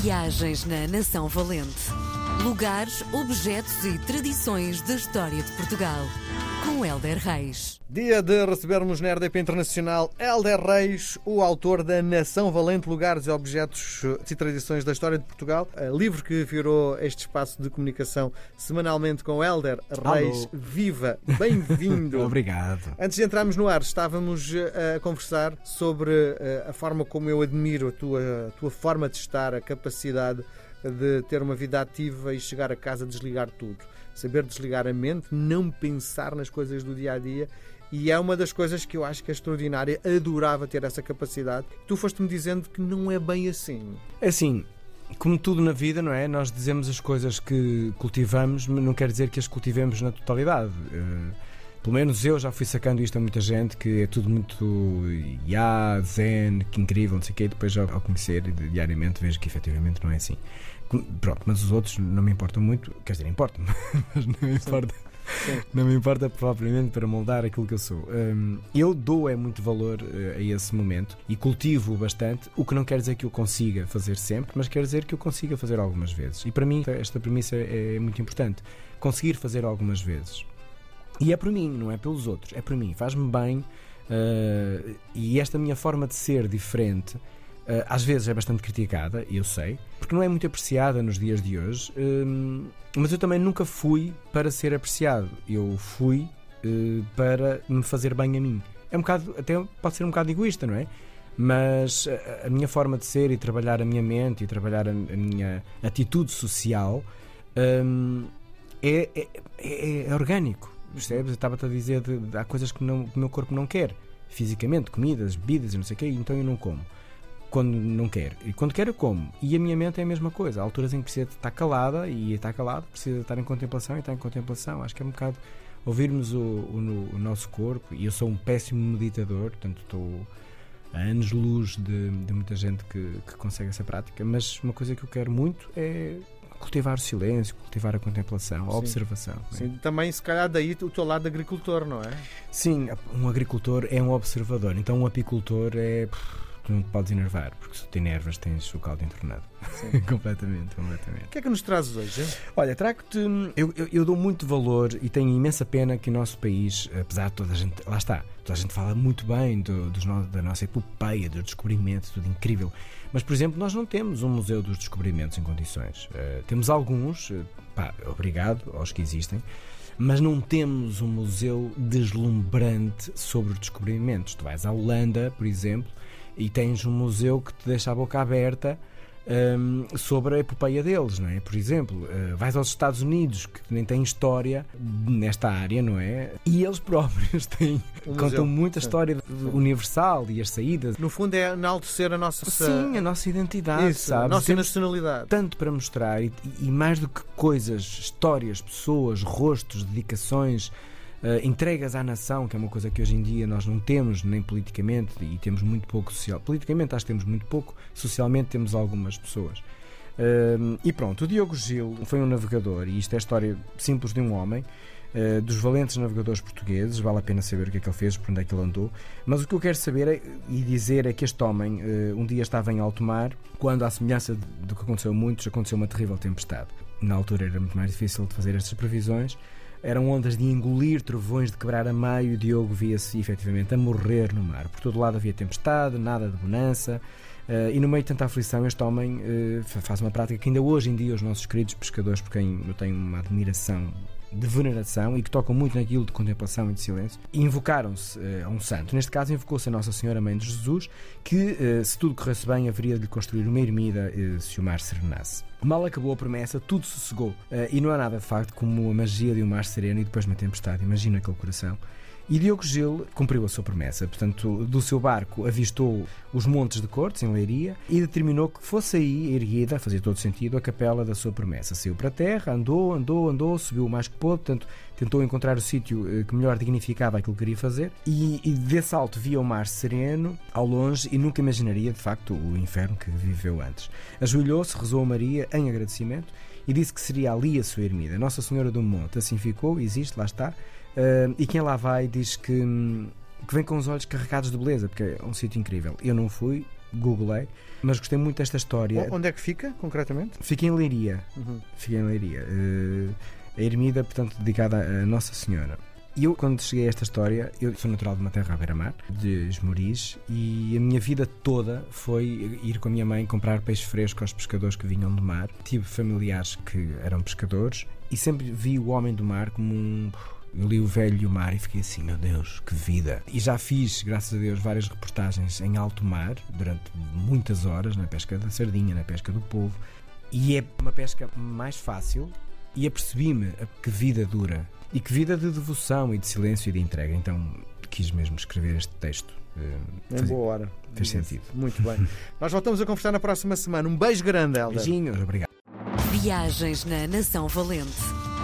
Viagens na Nação Valente. Lugares, objetos e tradições da história de Portugal. Com Helder Reis. Dia de recebermos na RDP Internacional Helder Reis, o autor da Nação Valente, Lugares e Objetos e Tradições da História de Portugal, livro que virou este espaço de comunicação semanalmente com Helder Reis. Alô. Viva! Bem-vindo! Obrigado. Antes de entrarmos no ar, estávamos eh, a conversar sobre eh, a forma como eu admiro a tua, a tua forma de estar, a capacidade de ter uma vida ativa e chegar a casa desligar tudo. Saber desligar a mente, não pensar nas coisas do dia a dia. E é uma das coisas que eu acho que é extraordinária. Adorava ter essa capacidade. Tu foste-me dizendo que não é bem assim. É assim, como tudo na vida, não é? Nós dizemos as coisas que cultivamos, mas não quer dizer que as cultivemos na totalidade. Eh, pelo menos eu já fui sacando isto a muita gente, que é tudo muito ya, zen, que incrível, não sei o quê. E depois, ao conhecer diariamente, vejo que efetivamente não é assim. Pronto, mas os outros não me importam muito, quer dizer, importam, mas não me importa. Sim. Não me importa propriamente para moldar aquilo que eu sou. Hum, eu dou é muito valor eh, a esse momento e cultivo bastante, o que não quer dizer que eu consiga fazer sempre, mas quer dizer que eu consiga fazer algumas vezes. E para mim esta premissa é muito importante. Conseguir fazer algumas vezes. E é por mim, não é pelos outros, é por mim. Faz-me bem eh, e esta minha forma de ser diferente eh, às vezes é bastante criticada, eu sei, porque não é muito apreciada nos dias de hoje, hum, mas eu também nunca fui para ser apreciado. Eu fui para me fazer bem a mim. É um bocado, até pode ser um bocado egoísta, não é? Mas a, a minha forma de ser e trabalhar a minha mente e trabalhar a, a minha atitude social hum, é, é, é- é orgânico. Percebes? Eu estava-te a dizer de, de- há coisas que, não- que o meu corpo não quer, fisicamente, comidas, bebidas e não sei o quê, então eu não como quando não quero. E quando quero, eu como. E a minha mente é a mesma coisa. Há alturas em que precisa estar calada e estar calado, precisa estar em contemplação e estar em contemplação. Acho que é um bocado ouvirmos o, o- o nosso corpo. E eu sou um péssimo meditador, portanto estou a anos-luz de, de muita gente que, que consegue essa prática. Mas uma coisa que eu quero muito é cultivar o silêncio, cultivar a contemplação, a Sim. observação. não é? Sim, também, se calhar, daí o teu lado de agricultor, não é? Sim, um agricultor é um observador, então um apicultor é. Tu não te podes enervar, porque se te enervas tens o caldo entornado. Completamente, completamente. O que é que nos trazes hoje? hein? Olha, trago-te. Eu, eu, eu dou muito valor e tenho imensa pena que o nosso país, apesar de toda a gente. Lá está, toda a gente fala muito bem do, dos da nossa epopeia, dos descobrimentos, tudo incrível. Mas, por exemplo, nós não temos um museu dos descobrimentos em condições. Eh, temos alguns, eh, pá, obrigado aos que existem, mas não temos um museu deslumbrante sobre os descobrimentos. Tu vais à Holanda, por exemplo, e tens um museu que te deixa a boca aberta hum, sobre a epopeia deles, não é? Por exemplo, eh, vais aos Estados Unidos, que nem têm história nesta área, não é? E eles próprios têm, Um museu. contam muita Sim. história universal e as saídas. No fundo, é enaltecer a nossa. Sim, a nossa identidade, Isso, sabes? a nossa Temos nacionalidade. tanto para mostrar e, e mais do que coisas, histórias, pessoas, rostos, dedicações, entregas à nação, que é uma coisa que hoje em dia nós não temos, nem politicamente, e temos muito pouco social. Politicamente acho que temos muito pouco, socialmente temos algumas pessoas. Eh, e pronto, o Diogo Gil foi um navegador, e isto é a história simples de um homem. eh, dos valentes navegadores portugueses, vale a pena saber o que é que ele fez, por onde é que ele andou. Mas o que eu quero saber é- e dizer é que este homem eh, um dia estava em alto mar, quando, à semelhança do que aconteceu a muitos, aconteceu uma terrível tempestade. Na altura era muito mais difícil de fazer estas previsões. Eram ondas de engolir, trovões de quebrar a meio, e Diogo via-se efetivamente a morrer no mar. Por todo lado havia tempestade, nada de bonança. eh, e no meio de tanta aflição, este homem fa- faz uma prática que ainda hoje em dia os nossos queridos pescadores, por quem eu tenho uma admiração de veneração e que tocam muito naquilo de contemplação e de silêncio, invocaram-se eh, a um santo. Neste caso, invocou-se a Nossa Senhora Mãe de Jesus, que, eh, se tudo corresse bem, haveria de lhe construir uma ermida eh, se o mar serenasse. Mal acabou a promessa, tudo sossegou. E não há nada de facto como a magia de um mar sereno e depois uma tempestade. Imagina aquele coração. E Diogo Gil cumpriu a sua promessa, portanto, do seu barco avistou os montes de Cortes, em Leiria, e determinou que fosse aí erguida, fazia todo sentido, a capela da sua promessa. Saiu para a terra, andou, andou, andou, subiu o mais que pôde, portanto, tentou encontrar o sítio eh, que melhor dignificava aquilo que queria fazer, e, e desse alto via o mar sereno, ao longe, e nunca imaginaria, de facto, o inferno que viveu antes. Ajoelhou-se, rezou a Maria em agradecimento, e disse que seria ali a sua ermida. Nossa Senhora do Monte, assim ficou, existe, lá está, Uh, e quem lá vai diz que, que vem com os olhos carregados de beleza, porque é um sítio incrível. Eu não fui, googlei, mas gostei muito desta história. Onde é que fica, concretamente? Fica em Leiria. Uhum. Fica em Leiria. Uh, a ermida, portanto, dedicada a Nossa Senhora. E eu, quando cheguei a esta história, eu sou natural de uma terra à beira-mar, de Esmoriz, e a minha vida toda foi ir com a minha mãe comprar peixe fresco aos pescadores que vinham do mar. Tive familiares que eram pescadores e sempre vi o homem do mar como um. Eu li o velho e o mar e fiquei assim, meu Deus, que vida! E já fiz, graças a Deus, várias reportagens em alto mar durante muitas horas na pesca da sardinha, na pesca do povo. E é uma pesca mais fácil e apercebi-me que vida dura e que vida de devoção e de silêncio e de entrega. Então quis mesmo escrever este texto. Uh, em boa hora. Fez sentido. Muito bem. Nós voltamos a conversar na próxima semana. Um beijo grande, Helder. Beijinhos, obrigado. Viagens na Nação Valente.